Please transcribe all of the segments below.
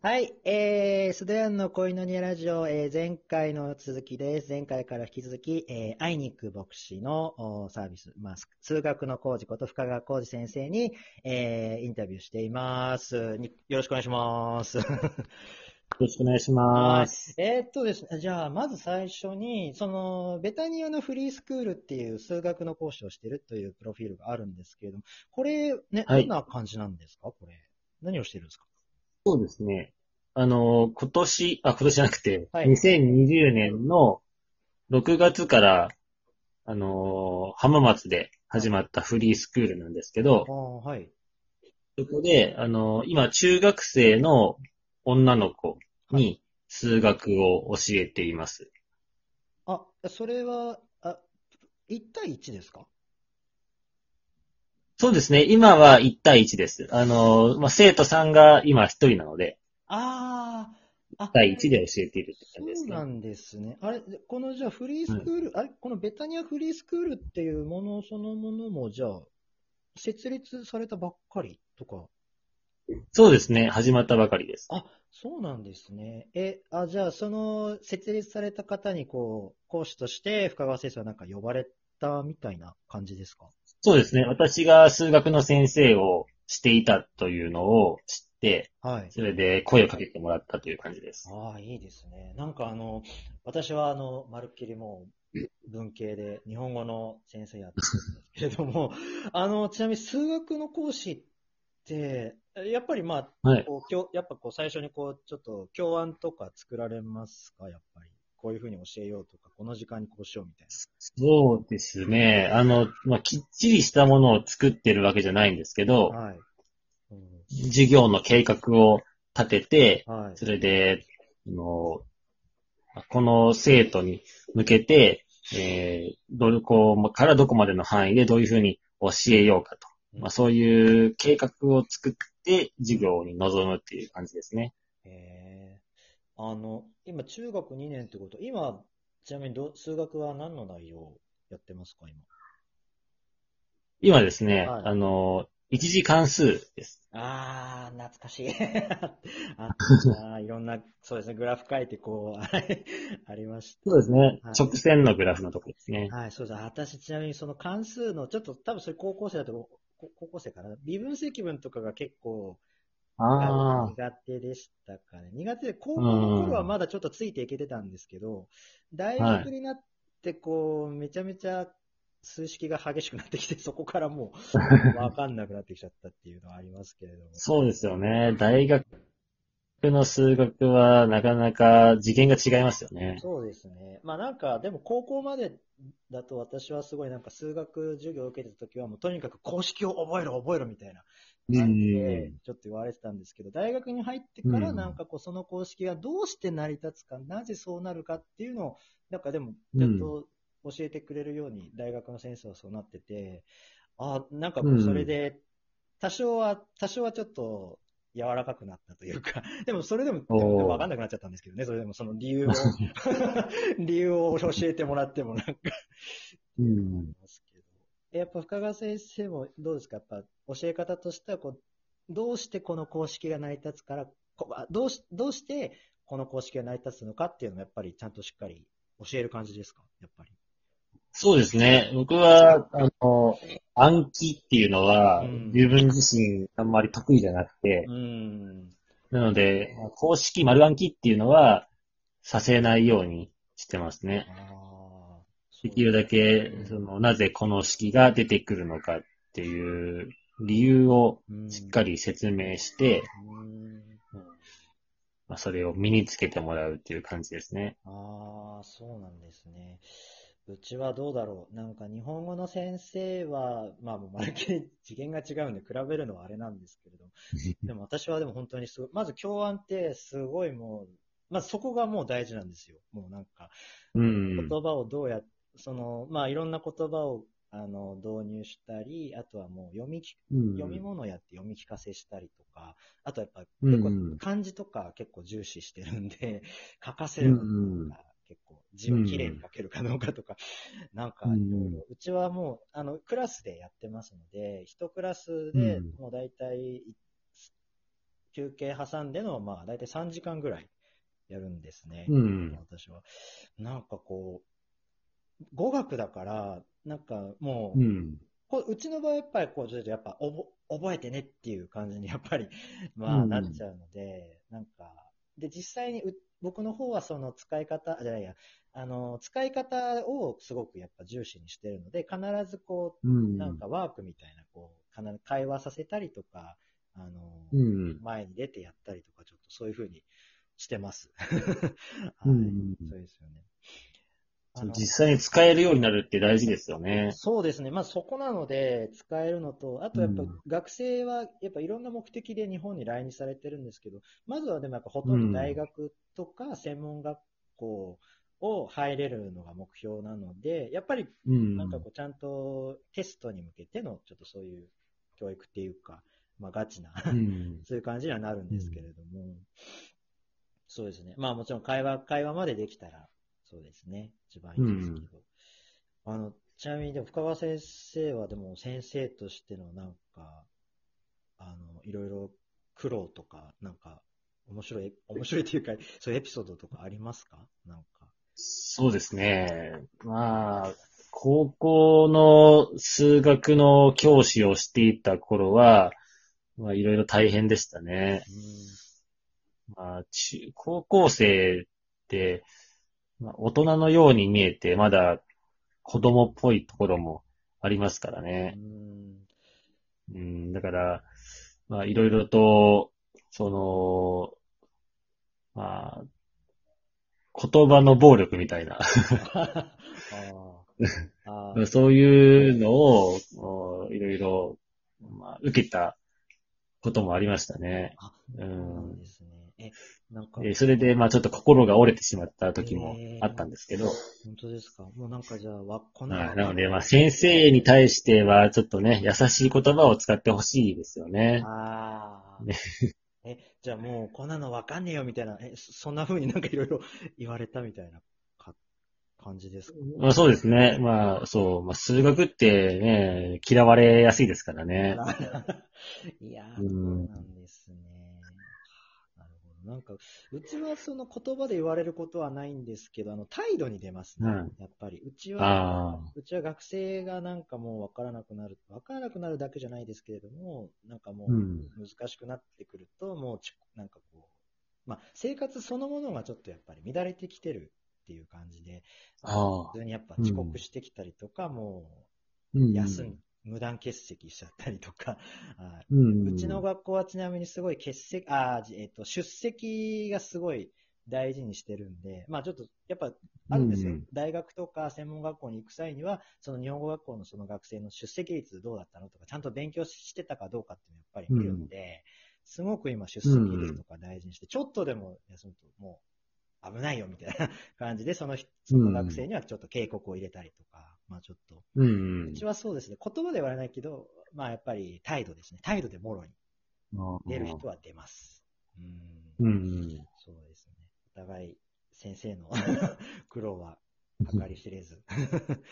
はい、えー、スドヤンの恋のニラジオ、えー、前回の続きです。前回から引き続き、えー、アイニック牧師のおサービス、まあ、数学の工事こと深川工事先生に、えー、インタビューしています。によろしくお願いします。よろしくお願いします。えーっとですね、じゃあ、まず最初に、その、ベタニアのフリースクールっていう数学の講師をしているというプロフィールがあるんですけれども、これ、ね、はいどんな感じなんですか？これ。何をしてるんですか？そうですね。あの、今年、あ、今年じゃなくて、はい2020年の6月から、あの、浜松で始まったフリースクールなんですけどあ、あ、はい。そこで、あの、今、中学生の女の子に数学を教えています。あ、それは、あ、1対1ですか？そうですね。今は1対1です。あの、まあ、生徒さんが今1人なので、ああ、あ1、対1で教えているって感じですね。そうなんですね。あれ、でこのじゃあフリースクール、あれ、このベタニアフリースクールっていうものそのものも、じゃあ、設立されたばっかりとか？そうですね。始まったばかりです。あ、そうなんですね。え、あ、じゃあ、その設立された方に、こう、講師として深川先生はなんか呼ばれたみたいな感じですか？そうですね。私が数学の先生をしていたというのを知って、はい。それで声をかけてもらったという感じです。ああ、いいですね。なんかあの、私はあの、まるっきりもう、文系で日本語の先生やってるんですけれども、あの、ちなみに数学の講師って、やっぱりまあ、はい。こう教やっぱこう最初にこう、ちょっと教案とか作られますか？やっぱり。こういうふうに教えようとか、この時間にこうしようみたいそうですね。あの、まあ、きっちりしたものを作ってるわけじゃないんですけどな。、はい。うん授業の計画を立てて、はい。それで、あのこの生徒に向けて、えー、どこからどこまでの範囲でどういうふうに教えようかと。まあ、そういう計画を作って授業に臨むっていう感じですね。えー、あの、今中学2年ってこと、今、ちなみにど数学は何の内容やってますか、今？今ですね、はいあの、一次関数です。あー、懐かしい。ああー、いろんな、そうですね、グラフ書いてこう、ありましそうですねはい。直線のグラフのところですねた。。はい、そうです。私、ちなみにその関数の、ちょっと多分それ高校生だと、こ高校生かな。微分積分とかが結構、ああ、苦手でしたかね。苦手で、高校の頃はまだちょっとついていけてたんですけど、大学になって、こう、めちゃめちゃ数式が激しくなってきて、そこからもう、わかんなくなってきちゃったっていうのはありますけれども。そうですよね。大学の数学はなかなか次元が違いますよね。そうですね。まあなんか、でも高校までだと私はすごいなんか数学授業を受けてた時はもうとにかく公式を覚えろ覚えろみたいな感じでちょっと言われてたんですけど、大学に入ってからうんなんかこうその公式がどうして成り立つか、なぜそうなるかっていうのを、なんかでもちゃんと教えてくれるように大学の先生はそうなってて、あなんかこうそれで多少は、多少はちょっと柔らかくなったというか、でもそれでもわかんなくなっちゃったんですけどね、それでもその理由を、理由を教えてもらってもなんか、うん。ますけど。やっぱ深川先生もどうですか？やっぱ教え方としてはこう、どうしてこの公式が成り立つから、こあどうし、どうしてこの公式が成り立つのかっていうのもやっぱりちゃんとしっかり教える感じですか？やっぱり。そうですね。僕は、あの、暗記っていうのはうん、自分自身あんまり得意じゃなくて、うん。なので、公式丸暗記っていうのは、させないようにしてますね。できるだけ、その、なぜこの式が出てくるのかっていう理由をしっかり。り説明して、うんまあ、それを身につけてもらうっていう感じですね。ああ、そうなんですね。うちはどうだろう。なんか日本語の先生は、まあもうまるっきり次元が違うんで比べるのはあれなんですけれども。でも私はでも本当にすごい、まず教案ってすごいもう、まずそこがもう大事なんですよ。もうなんか、うん言。葉をどうや、その、まあいろんな言葉をあの導入したり、あとはもう読み聞うん読み物やって読み聞かせしたりとか、あとやっぱうん結構漢字とか結構重視してるんで、書かせるのとか結構字をきれいに書けるかどうかとか、なんかいろいろ、うちはもうあのクラスでやってますので、一クラスでうんもう大体休憩挟んでの、まあ、だいたい3時間ぐらいやるんですね。うん。私は。なんかこう、語学だから、なんかもう、うん。こううちの場合やっぱりこう、ちょっとやっぱおぼ覚えてねっていう感じにやっぱり、まあうんなっちゃうので、なんか、で、実際にう僕の方はその使い方、あじゃないや、あの、使い方をすごくやっぱ重視にしてるので、必ずこう、うん。なんかワークみたいな、こう、必ず会話させたりとか、あの、うん。前に出てやったりとか、ちょっとそういうふうにしてます。う はい。ん。そうですよね。実際に使えるようになるって大事ですよね。そうですね。まあそこなので使えるのと、あとやっぱうん学生はやっぱいろんな目的で日本に来日されてるんですけど、まずはでもやっぱほとんど大学とか専門学校を入れるのが目標なので、やっぱりうん。なんかこうちゃんとテストに向けてのちょっとそういう教育っていうか、まあガチなうん。そういう感じにはなるんですけれども、そうですね。まあもちろん会話、会話までできたら、そうですね。一番いいですけど。あの、ちなみにでも深川先生はでも先生としてのなんか、あの、いろいろ苦労とか、なんか、面白い、面白いというか、そういうエピソードとかありますか？なんか。そうですね。まあ、高校の数学の教師をしていた頃は、まあ、いろいろ大変でしたね。まあ、中、高校生って、まあ、大人のように見えて、まだ子供っぽいところもありますからうね。ん。うん、だから、まあ、いろいろと、その、まあ、言葉の暴力みたいな、ああ。ああ。そういうのを、おいろいろ、まあ、受けたこともありましたね。あ、うん。ですね。え、なんか、えそれで、まあ、ちょっと心が折れてしまった時もあったんですけど、本当ですか？もうなんかじゃあ、わ、こんなはいなので、まあ、先生に対しては、ちょっとね、優しい言葉を使ってほしいですよね。ああ。ねえ、じゃあもうこんなのわかんねえよみたいな、え、そそんな風になんかいろいろ言われたみたいなか感じですか？まあ、そうですね。まあ、そう、まあ、数学ってね、嫌われやすいですからね。いやー、うんそうなんですね。なんか、うちはその言葉で言われることはないんですけど、あの、態度に出ますね。うんやっぱり。うちは、あうちは学生がなんかもうわからなくなる、わからなくなるだけじゃないですけれども、なんかもあ。う。うん難しくなってくると、もうち、なんかこう、まあ、生活そのものがちょっとやっぱり乱れてきてるっていう感じで、ああ普通にやっぱ遅刻してきたりとか、もうう休ん、無断欠席しちゃったりとか、はう。いうちの学校はちなみにすごい欠席、あー、えっ、と、出席がすごい大事にしてるんで、まあちょっと、やっぱ、あるんですよ。うん大学とか専門学校に行く際には、その日本語学校のその学生の出席率どうだったのとか、ちゃんと勉強してたかどうかっていうのをやっぱり見るんで、すごく今出席率とか大事にして、ちょっとでも休むともう危ないよみたいな感じで、その人その学生にはちょっと警告を入れたりとか、まあちょっと、うんうちはそうですね、言葉では言われないけど、まあやっぱり態度ですね。態度でもろに出る人は出ます。うんうん。そうですね。お互い先生の 苦労は計り知れず。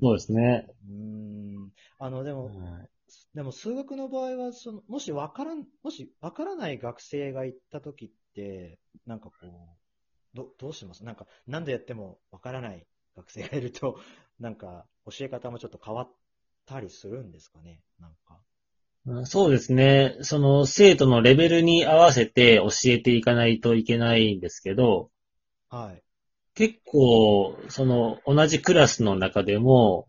そうですね。うん。あの、でも、はいでも数学の場合は、その、もしわからん、もしわからない学生が行った時って、なんかこう、ど、どうします？なんか、何度やってもわからない学生がいると、なんか、教え方もちょっと変わったりするんですかね？なんか。そうですね。その生徒のレベルに合わせて教えていかないといけないんですけど、はい。結構、その同じクラスの中でも、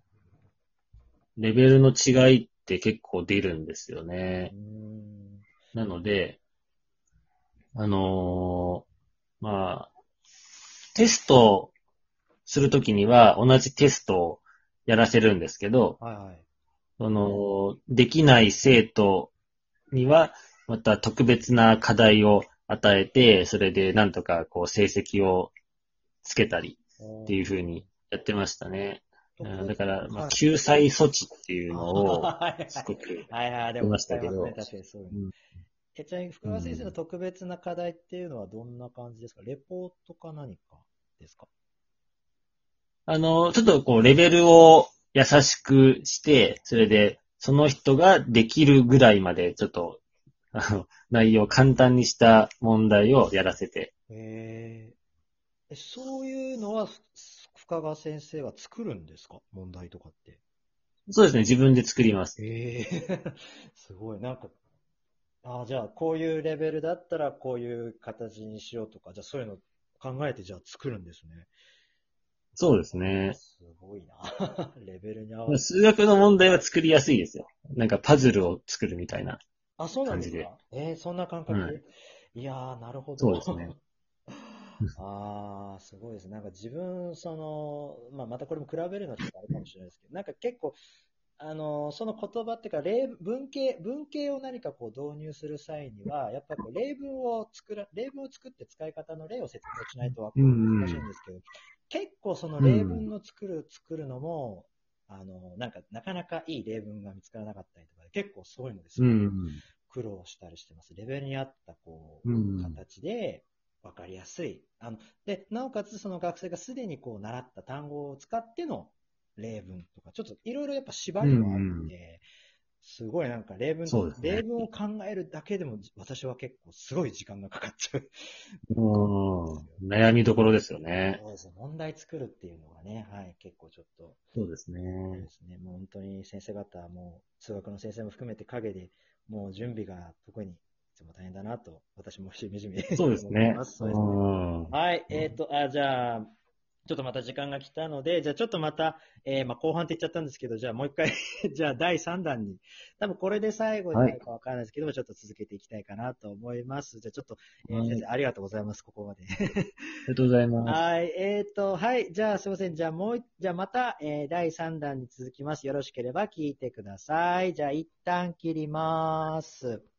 レベルの違いって結構出るんですようね。ん。なので、あのーまあ、テストするときには同じテストをやらせるんですけど、はいはい。その、できない生徒には、また特別な課題を与えて、それでなんとかこう成績をつけたりっていう風にやってましたね。うんだから、まあ、救済措置っていうのを、はい。すごく、はいはい、出ましたけど。え、ちなみに福川先生の特別な課題っていうのはどんな感じですか？レポートか何かですか？あの、ちょっとこう、レベルを優しくして、それで、その人ができるぐらいまで、ちょっと、あの、内容を簡単にした問題をやらせて。えー、えそういうのは、ふ深川先生は作るんですか？問題とかって。そうですね、自分で作ります。ええ すごい。なんか、ああ、じゃあ、こういうレベルだったら、こういう形にしようとか、じゃあ、そういうの考えて、じゃあ、作るんですね。そうですね。すごいな。レベルに合わせて。数学の問題は作りやすいですよ。なんかパズルを作るみたいな。あ、そうなんですか？えー、そんな感覚？で。いやー、なるほど。そうですね。ああ、すごいですね。なんか自分、その、まあ、またこれも比べるのってあるかもしれないですけど、なんか結構、あの、その言葉っていうか、例文系、文系を何かこう導入する際には、やっぱりこう例文を作ら、例文を作って使い方の例を説明しないと難しいんですけど、結構その例文の作る、作るのも、あの、なんかなかなかいい例文が見つからなかったりとかで、結構そういうのですごいうん。苦労したりしてます。レベルに合った、こう、うん形で、わかりやすい。あの、で、なおかつその学生がすでにこう習った単語を使っての例文とか、ちょっといろいろやっぱ縛りもあるんで、すごいなんか例文、そうですね例文を考えるだけでも私は結構すごい時間がかかっちゃう。うん悩みどころですよね。そうですね。問題作るっていうのがね、はい、結構ちょっと、そうですそうねで。すね。もう本当に先生方、もう数学の先生も含めて陰で、もう準備が特にいつも大変だなと、私もしみじみそうですねそうですねうんはい、えっ、と、あ、じゃあ、ちょっとまた時間が来たので、じゃあちょっとまた、えーまあ後半って言っちゃったんですけど、じゃあもう一回、じゃあ第3弾に、多分これで最後になるかわからないですけども、ちょっと続けていきたいかなと思います。じゃあちょっと、えーはい先生ありがとうございます、ここまで。ありがとうございます。はい、えっ、と、はい、じゃあすいません。じゃあもうい、じゃあまた、えー第3弾に続きます。よろしければ聞いてください。じゃあ一旦切ります。